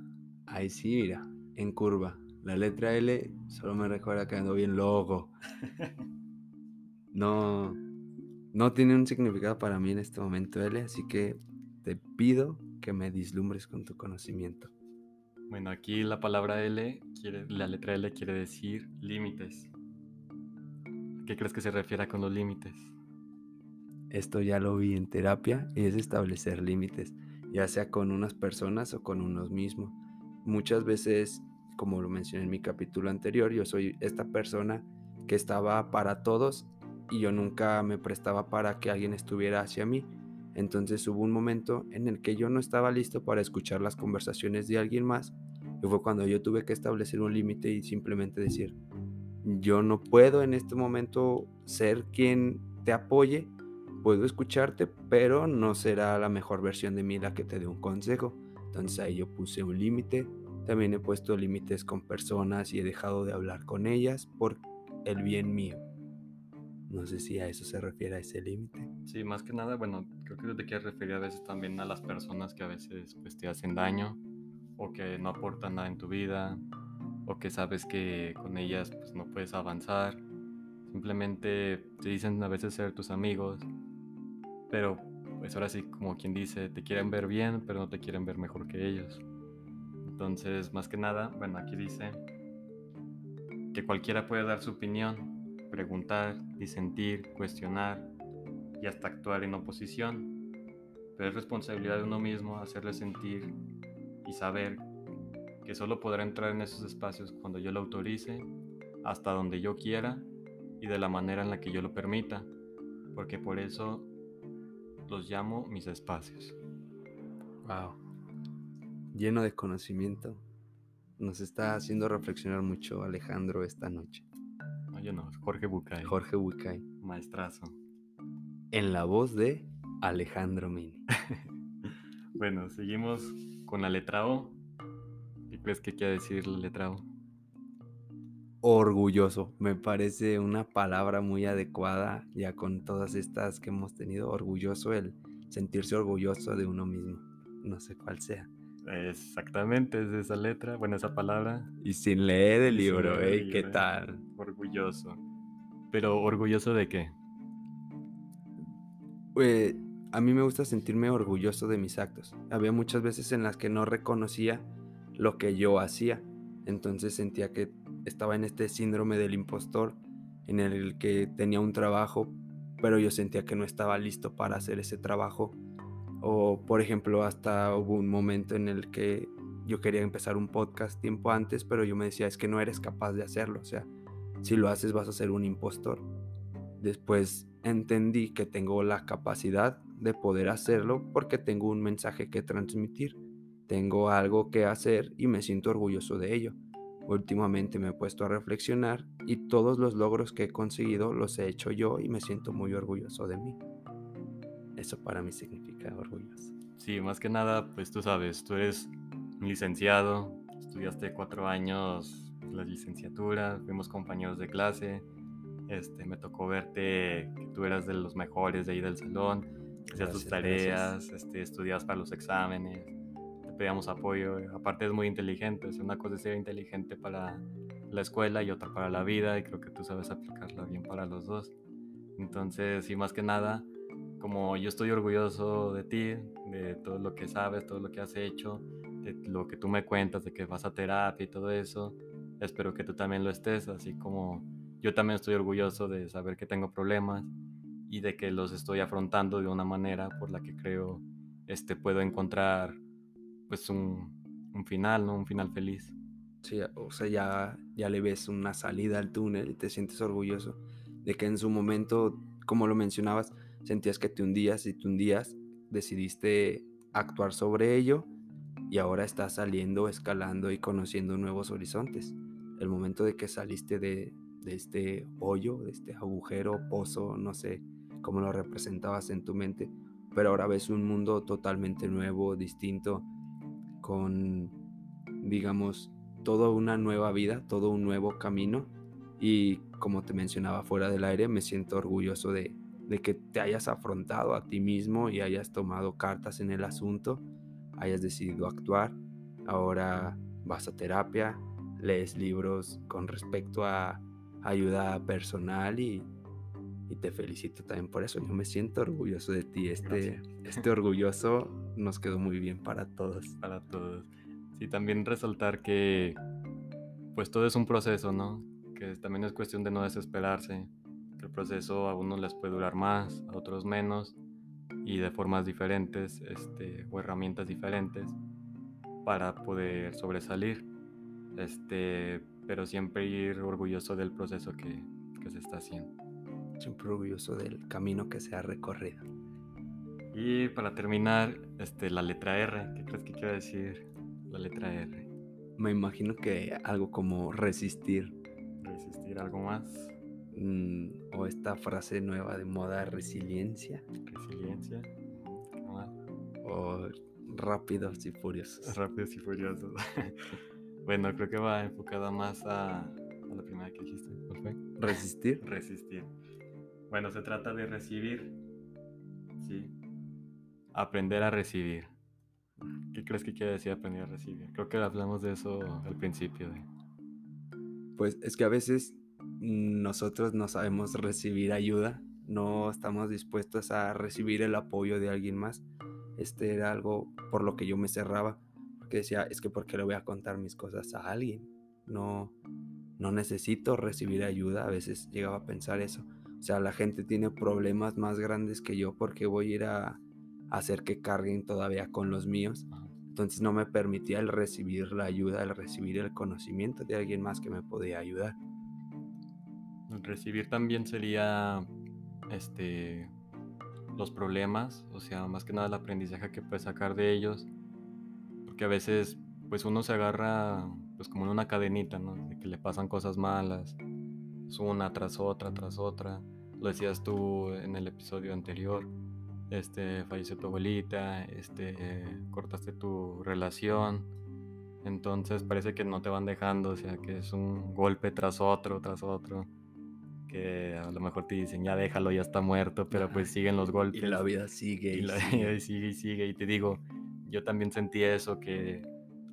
A: ahí sí, mira, en curva. La letra L solo me recuerda que ando bien loco. (laughs) No, no tiene un significado para mí en este momento L, así que te pido que me dislumbres con tu conocimiento.
B: Bueno, aquí la palabra L, quiere, la letra L quiere decir límites. ¿Qué crees que se refiere con los límites?
A: Esto ya lo vi en terapia y es establecer límites, ya sea con unas personas o con unos mismos. Muchas veces como lo mencioné en mi capítulo anterior, yo soy esta persona que estaba para todos y yo nunca me prestaba para que alguien estuviera hacia mí. Entonces hubo un momento en el que yo no estaba listo para escuchar las conversaciones de alguien más y fue cuando yo tuve que establecer un límite y simplemente decir, yo no puedo en este momento ser quien te apoye, puedo escucharte, pero no será la mejor versión de mí la que te dé un consejo. Entonces ahí yo puse un límite, también he puesto límites con personas y he dejado de hablar con ellas por el bien mío. No sé si a eso se refiere a ese límite.
B: Sí, más que nada, bueno, creo que te quieres referir a veces también a las personas que a veces pues, te hacen daño o que no aportan nada en tu vida o que sabes que con ellas pues, no puedes avanzar. Simplemente te dicen a veces ser tus amigos, pero pues ahora sí, como quien dice, te quieren ver bien, pero no te quieren ver mejor que ellos. Entonces, más que nada, bueno, aquí dice que cualquiera puede dar su opinión, preguntar, disentir, cuestionar y hasta actuar en oposición, pero es responsabilidad de uno mismo hacerle sentir y saber que solo podrá entrar en esos espacios cuando yo lo autorice, hasta donde yo quiera y de la manera en la que yo lo permita, porque por eso los llamo mis espacios.
A: Wow lleno de conocimiento. Nos está haciendo reflexionar mucho Alejandro esta noche.
B: Yo no, Jorge Bucay.
A: Jorge Bucay.
B: Maestrazo.
A: En la voz de Alejandro Mini. (laughs)
B: bueno, seguimos con la letra O. ¿Qué crees que quiere decir la letra O?
A: Orgulloso. Me parece una palabra muy adecuada ya con todas estas que hemos tenido. Orgulloso, el sentirse orgulloso de uno mismo. No sé cuál sea.
B: Exactamente, es esa letra, bueno, esa palabra.
A: Y sin leer el libro, ¿eh? ¿Qué tal?
B: Orgulloso. Pero orgulloso de qué?
A: Pues, a mí me gusta sentirme orgulloso de mis actos. Había muchas veces en las que no reconocía lo que yo hacía. Entonces sentía que estaba en este síndrome del impostor en el que tenía un trabajo, pero yo sentía que no estaba listo para hacer ese trabajo o por ejemplo, hasta hubo un momento en el que yo quería empezar un podcast tiempo antes, pero yo me decía, es que no eres capaz de hacerlo. O sea, si lo haces vas a ser un impostor. Después entendí que tengo la capacidad de poder hacerlo porque tengo un mensaje que transmitir. Tengo algo que hacer y me siento orgulloso de ello. Últimamente me he puesto a reflexionar y todos los logros que he conseguido los he hecho yo y me siento muy orgulloso de mí. Eso para mí significa orgulloso.
B: Sí, más que nada, pues tú sabes, tú eres un licenciado, estudiaste cuatro años la licenciatura, fuimos compañeros de clase, este, me tocó verte que tú eras de los mejores de ahí del salón, hacías tus tareas, este, estudiabas para los exámenes, te pedíamos apoyo, aparte es muy inteligente, es una cosa es ser inteligente para la escuela y otra para la vida, y creo que tú sabes aplicarla bien para los dos. Entonces, y más que nada, como yo estoy orgulloso de ti, de todo lo que sabes, todo lo que has hecho, de lo que tú me cuentas, de que vas a terapia y todo eso. Espero que tú también lo estés, así como yo también estoy orgulloso de saber que tengo problemas y de que los estoy afrontando de una manera por la que creo este puedo encontrar pues un, un final, ¿no? Un final feliz.
A: Sí, o sea, ya, ya le ves una salida al túnel y te sientes orgulloso de que en su momento, como lo mencionabas, sentías que te hundías y te hundías, decidiste actuar sobre ello y ahora estás saliendo, escalando y conociendo nuevos horizontes. el momento de que saliste de, de este hoyo, de este agujero, pozo, no sé cómo lo representabas en tu mente, pero ahora ves un mundo totalmente nuevo, distinto, con, digamos, toda una nueva vida, todo un nuevo camino. Y como te mencionaba fuera del aire, me siento orgulloso de, de que te hayas afrontado a ti mismo y hayas tomado cartas en el asunto, hayas decidido actuar. Ahora vas a terapia, lees libros con respecto a ayuda personal y, y te felicito también por eso. Yo me siento orgulloso de ti. Este, (laughs) este orgulloso nos quedó muy bien para todos.
B: Para todos. Sí, también resaltar que pues todo es un proceso, ¿no? Que también es cuestión de no desesperarse. El proceso a unos les puede durar más, a otros menos y de formas diferentes este, o herramientas diferentes para poder sobresalir. Este, pero siempre ir orgulloso del proceso que, que se está haciendo.
A: Siempre orgulloso del camino que se ha recorrido.
B: Y para terminar, este, la letra R, ¿qué crees que quiere decir la letra R?
A: Me imagino que algo como resistir.
B: Resistir algo más.
A: Mm, o esta frase nueva de moda, resiliencia.
B: Resiliencia.
A: O rápidos y furiosos.
B: Rápidos y furiosos. (laughs) bueno, creo que va enfocada más a, a la primera que dijiste. ¿Cuál fue?
A: Resistir.
B: Resistir. Bueno, se trata de recibir. Sí. Aprender a recibir. ¿Qué crees que quiere decir aprender a recibir? Creo que hablamos de eso al principio. De...
A: Pues es que a veces nosotros no sabemos recibir ayuda, no estamos dispuestos a recibir el apoyo de alguien más. Este era algo por lo que yo me cerraba, porque decía, es que ¿por qué le voy a contar mis cosas a alguien? No, no necesito recibir ayuda, a veces llegaba a pensar eso. O sea, la gente tiene problemas más grandes que yo porque voy a ir a, hacer que carguen todavía con los míos. Entonces no me permitía el recibir la ayuda, el recibir el conocimiento de alguien más que me podía ayudar.
B: Recibir también sería este los problemas, o sea, más que nada el aprendizaje que puedes sacar de ellos, porque a veces pues uno se agarra pues como en una cadenita, ¿no? Que le pasan cosas malas, una tras otra, tras otra. Lo decías tú en el episodio anterior este, falleció tu abuelita, este, cortaste tu relación, entonces parece que no te van dejando, o sea, que es un golpe tras otro, tras otro, que a lo mejor te dicen, ya déjalo, ya está muerto, pero pues siguen los golpes.
A: Y la vida sigue.
B: Y, la vida sigue y sigue, y te digo, yo también sentí eso, que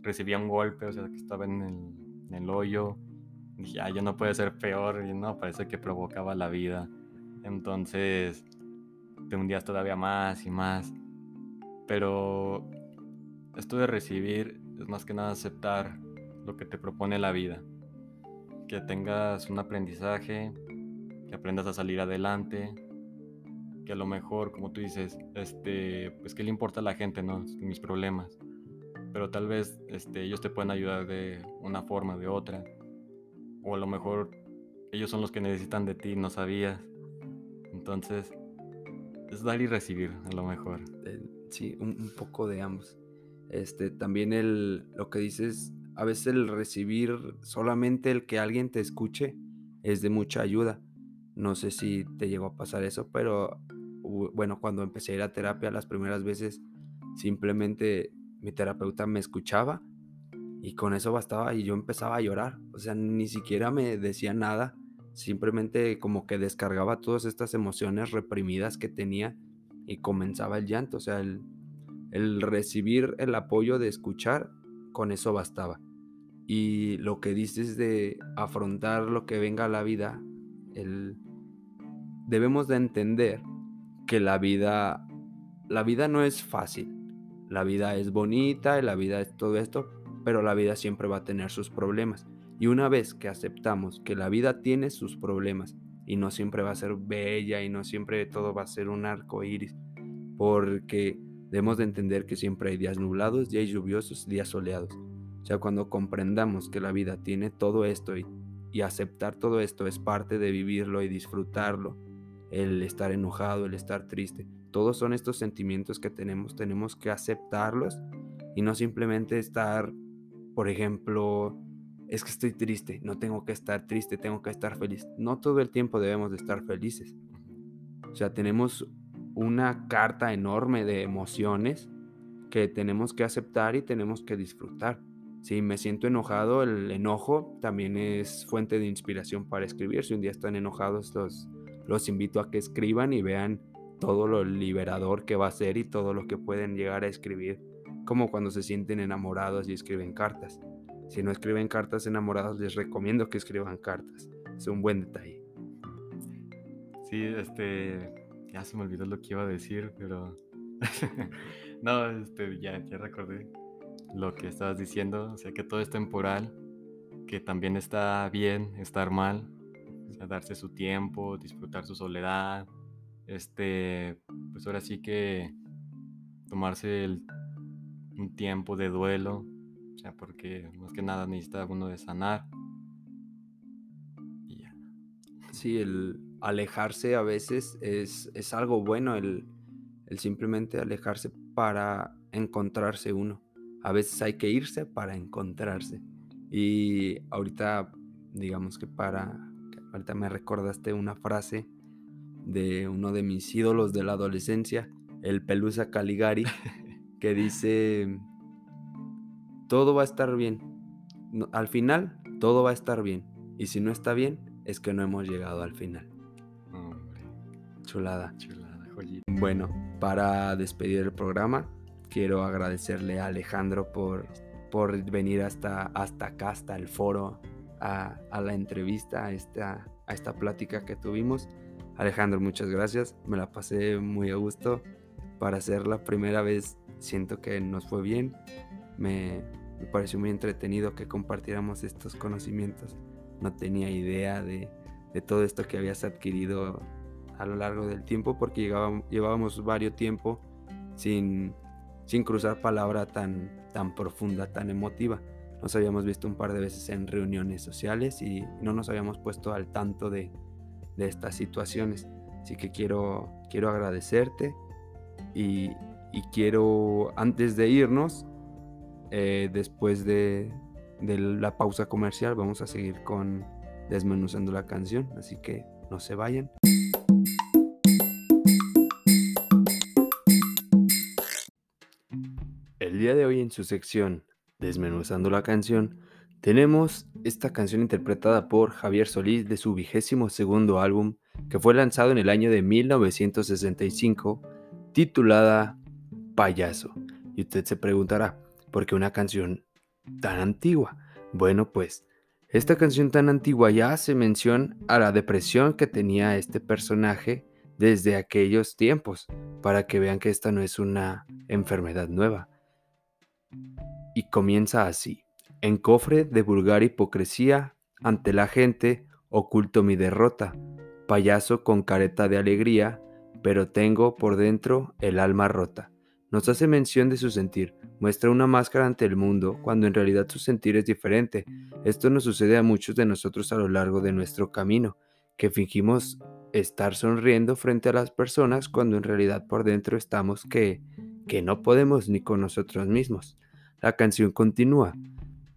B: recibía un golpe, o sea, que estaba en el, en el hoyo, dije, ah, ya no puede ser peor, y no, parece que provocaba la vida. Entonces, te hundías todavía más y más. Pero esto de recibir es más que nada aceptar lo que te propone la vida. Que tengas un aprendizaje, que aprendas a salir adelante, que a lo mejor, como tú dices, este, pues qué le importa a la gente, ¿no? Mis problemas. Pero tal vez este, ellos te pueden ayudar de una forma, de otra. O a lo mejor ellos son los que necesitan de ti, no sabías. Entonces, es dar y recibir, a lo mejor.
A: Eh, sí, un, poco de ambos. Este, también el, lo que dices, a veces el recibir solamente el que alguien te escuche es de mucha ayuda. No sé si te llegó a pasar eso, pero bueno, cuando empecé a ir a terapia las primeras veces, simplemente mi terapeuta me escuchaba y con eso bastaba y yo empezaba a llorar. O sea, ni siquiera me decía nada Simplemente como que descargaba todas estas emociones reprimidas que tenía y comenzaba el llanto. O sea, el, recibir el apoyo de escuchar, con eso bastaba. Y lo que dices de afrontar lo que venga a la vida, debemos de entender que la vida, la vida no es fácil. La vida es bonita, y la vida es todo esto, pero la vida siempre va a tener sus problemas. Y una vez que aceptamos que la vida tiene sus problemas y no siempre va a ser bella y no siempre todo va a ser un arco iris, porque debemos de entender que siempre hay días nublados, días lluviosos, días soleados. O sea, cuando comprendamos que la vida tiene todo esto y, y aceptar todo esto es parte de vivirlo y disfrutarlo, el estar enojado, el estar triste, todos son estos sentimientos que tenemos, tenemos que aceptarlos y no simplemente estar, por ejemplo, es que estoy triste, no tengo que estar triste, tengo que estar feliz. No todo el tiempo debemos de estar felices. O sea, tenemos una carta enorme de emociones que tenemos que aceptar y tenemos que disfrutar. Si me siento enojado, el enojo también es fuente de inspiración para escribir. Si un día están enojados, los, los invito a que escriban y vean todo lo liberador que va a ser y todo lo que pueden llegar a escribir, como cuando se sienten enamorados y escriben cartas. Si no escriben cartas enamorados, les recomiendo que escriban cartas. Es un buen detalle.
B: Sí, este, ya se me olvidó lo que iba a decir, pero (laughs) no, este, ya, ya recordé lo que estabas diciendo, o sea, que todo es temporal, que también está bien estar mal, o sea, darse su tiempo, disfrutar su soledad, este, pues ahora sí que tomarse un tiempo de duelo, o sea, porque más que nada necesita uno de sanar. Y ya.
A: Sí, el alejarse a veces es, es algo bueno, el, el simplemente alejarse para encontrarse uno. A veces hay que irse para encontrarse. Y ahorita, digamos que para, ahorita me recordaste una frase de uno de mis ídolos de la adolescencia, el Pelusa Caligari, (laughs) que dice, todo va a estar bien. al final, todo va a estar bien. Y si no está bien, es que no hemos llegado al final. Chulada.
B: Chulada,
A: Bueno, para despedir el programa, quiero agradecerle a Alejandro por, por venir hasta, hasta acá, hasta el foro, a, la entrevista, a esta, a esta plática que tuvimos. Alejandro, muchas gracias. Me la pasé muy a gusto. Para ser la primera vez, siento que nos fue bien. Me, me pareció muy entretenido que compartiéramos estos conocimientos. No tenía idea de, de todo esto que habías adquirido a lo largo del tiempo porque llevábamos, llevábamos varios tiempo sin, sin cruzar palabra tan, tan profunda, tan emotiva. Nos habíamos visto un par de veces en reuniones sociales y no nos habíamos puesto al tanto de, de estas situaciones. Así que quiero, quiero agradecerte y, y quiero, antes de irnos, eh, después de, de la pausa comercial, vamos a seguir con desmenuzando la canción. Así que no se vayan. Día de hoy en su sección Desmenuzando la canción, tenemos esta canción interpretada por Javier Solís de su vigésimo segundo álbum, que fue lanzado en el año de 1965, titulada Payaso. Y usted se preguntará, ¿por qué una canción tan antigua? Bueno, pues, esta canción tan antigua ya hace mención a la depresión que tenía este personaje desde aquellos tiempos, para que vean que esta no es una enfermedad nueva. Y comienza así. En cofre de vulgar hipocresía, ante la gente oculto mi derrota, payaso con careta de alegría, pero tengo por dentro el alma rota. Nos hace mención de su sentir, muestra una máscara ante el mundo cuando en realidad su sentir es diferente. Esto nos sucede a muchos de nosotros a lo largo de nuestro camino, que fingimos estar sonriendo frente a las personas cuando en realidad por dentro estamos que que no podemos ni con nosotros mismos. La canción continúa.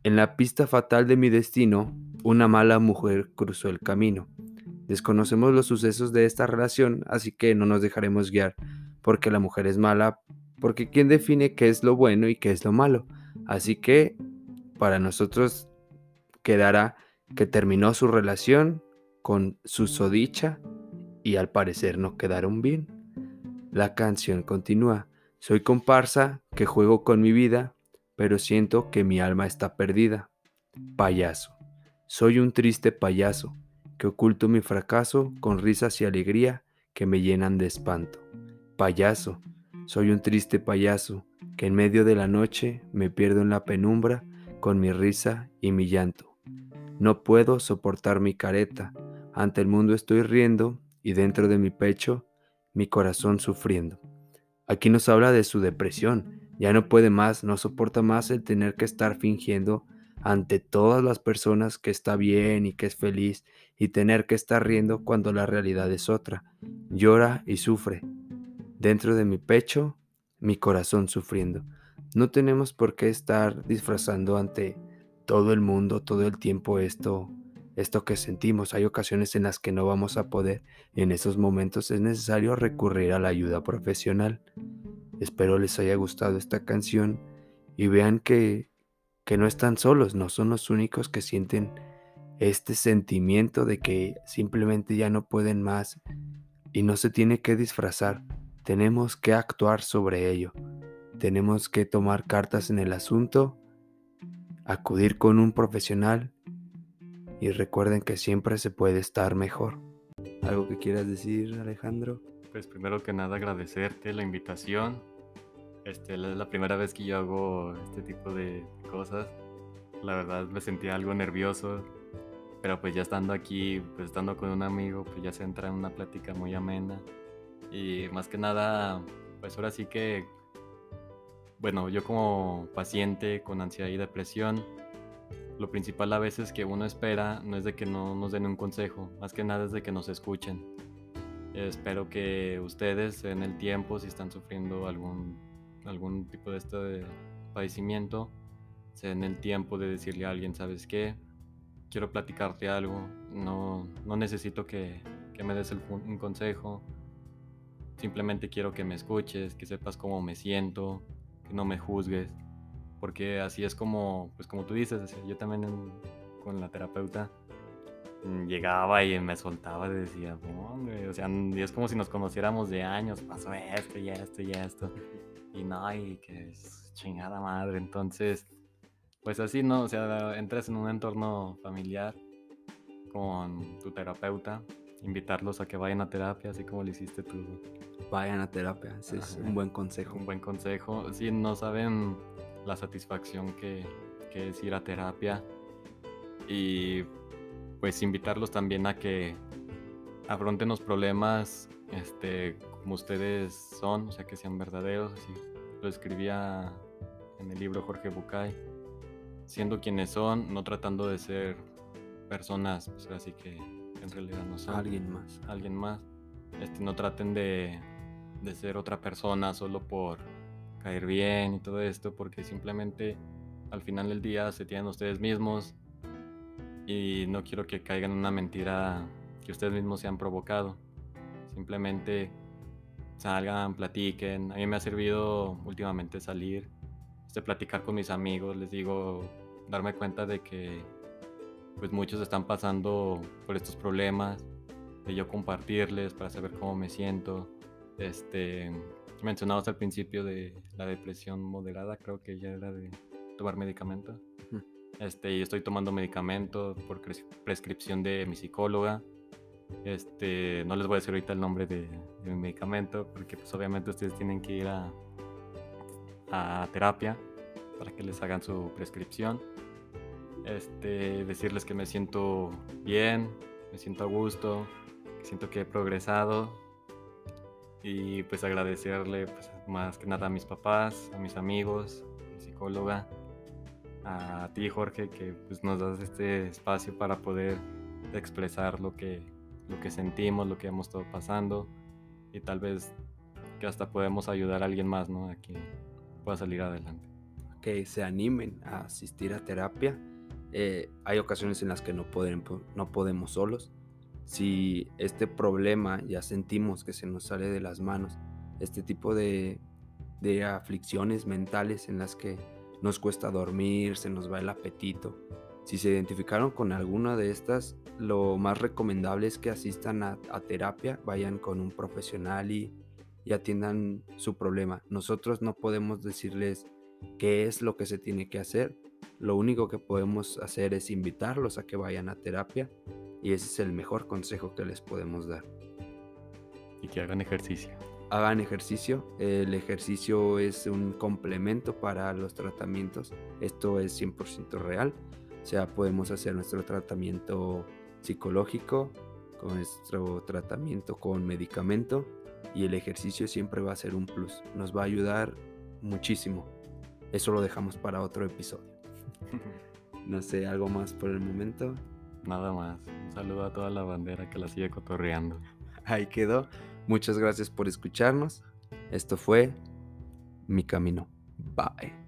A: En la pista fatal de mi destino, una mala mujer cruzó el camino. Desconocemos los sucesos de esta relación, así que no nos dejaremos guiar, porque la mujer es mala, porque ¿quién define qué es lo bueno y qué es lo malo? Así que para nosotros quedará que terminó su relación con su sodicha y al parecer no quedaron bien. La canción continúa. Soy comparsa que juego con mi vida pero siento que mi alma está perdida. Payaso. Soy un triste payaso, que oculto mi fracaso con risas y alegría que me llenan de espanto. Payaso. Soy un triste payaso, que en medio de la noche me pierdo en la penumbra con mi risa y mi llanto. No puedo soportar mi careta, ante el mundo estoy riendo y dentro de mi pecho mi corazón sufriendo. Aquí nos habla de su depresión, ya no puede más, no soporta más el tener que estar fingiendo ante todas las personas que está bien y que es feliz y tener que estar riendo cuando la realidad es otra. Llora y sufre. Dentro de mi pecho, mi corazón sufriendo. No tenemos por qué estar disfrazando ante todo el mundo, todo el tiempo esto, esto que sentimos. Hay ocasiones en las que no vamos a poder. En esos momentos es necesario recurrir a la ayuda profesional. Espero les haya gustado esta canción y vean que, que no están solos, no son los únicos que sienten este sentimiento de que simplemente ya no pueden más y no se tiene que disfrazar. Tenemos que actuar sobre ello. Tenemos que tomar cartas en el asunto, acudir con un profesional y recuerden que siempre se puede estar mejor. ¿Algo que quieras decir, Alejandro?
B: Pues primero que nada agradecerte la invitación. Este, es la primera vez que yo hago este tipo de cosas. La verdad me sentía algo nervioso, pero pues ya estando aquí, pues estando con un amigo, pues ya se entra en una plática muy amena. Y más que nada, pues ahora sí que bueno, yo como paciente con ansiedad y depresión, lo principal a veces que uno espera no es de que no nos den un consejo, más que nada es de que nos escuchen. Espero que ustedes en el tiempo, si están sufriendo algún, algún tipo de este padecimiento, se den el tiempo de decirle a alguien, ¿sabes qué? Quiero platicarte algo, no, no necesito que, que me des un consejo, simplemente quiero que me escuches, que sepas cómo me siento, que no me juzgues, porque así es como, pues como tú dices, yo también con la terapeuta mm, llegaba y me soltaba y decía, o sea, es como si nos conociéramos de años, pasó esto y esto y esto, y no, y que es chingada madre, entonces, pues así, ¿no? O sea, entras en un entorno familiar con tu terapeuta, invitarlos a que vayan a terapia, así como lo hiciste tú
A: vayan a terapia. Ese es un buen consejo.
B: Un buen consejo. Si no saben la satisfacción que, que es ir a terapia y pues invitarlos también a que afronten los problemas este, como ustedes son, o sea, que sean verdaderos. Así lo escribía en el libro Jorge Bucay, siendo quienes son, no tratando de ser personas, pues así que en realidad no son.
A: Alguien más.
B: Alguien más. Este, no traten de de ser otra persona solo por caer bien y todo esto, porque simplemente al final del día se tienen ustedes mismos y no quiero que caigan en una mentira que ustedes mismos se han provocado. Simplemente salgan, platiquen. A mí me ha servido últimamente salir, este, platicar con mis amigos, les digo, darme cuenta de que pues muchos están pasando por estos problemas, de yo compartirles para saber cómo me siento, este, mencionabas al principio de la depresión moderada, creo que ya era de tomar medicamento. Este, y estoy tomando medicamento por prescripción de mi psicóloga. Este, no les voy a decir ahorita el nombre de, mi medicamento porque pues obviamente ustedes tienen que ir a, a terapia para que les hagan su prescripción. Este, decirles que me siento bien, me siento a gusto, siento que he progresado y pues agradecerle pues, más que nada a mis papás, a mis amigos, a mi psicóloga, a ti Jorge que pues, nos das este espacio para poder expresar lo que, lo que sentimos, lo que hemos estado pasando y tal vez que hasta podemos ayudar a alguien más, ¿no? A que pueda salir adelante.
A: Que se animen a asistir a terapia. Eh, hay ocasiones en las que no, pueden, no podemos solos si este problema ya sentimos que se nos sale de las manos, este tipo de, aflicciones mentales en las que nos cuesta dormir, se nos va el apetito, si se identificaron con alguna de estas, lo más recomendable es que asistan a, terapia, vayan con un profesional y, y, atiendan su problema. Nosotros no podemos decirles qué es lo que se tiene que hacer. Lo único que podemos hacer es invitarlos a que vayan a terapia y ese es el mejor consejo que les podemos dar.
B: Y que hagan ejercicio.
A: Hagan ejercicio. El ejercicio es un complemento para los tratamientos. Esto es 100% real. O sea, podemos hacer nuestro tratamiento psicológico, con nuestro tratamiento con medicamento y el ejercicio siempre va a ser un plus. Nos va a ayudar muchísimo. Eso lo dejamos para otro episodio. (laughs) No sé, algo más por el momento.
B: Nada más. Un saludo a toda la bandera que la sigue cotorreando.
A: Ahí quedó. Muchas gracias por escucharnos. Esto fue Mi Camino. Bye.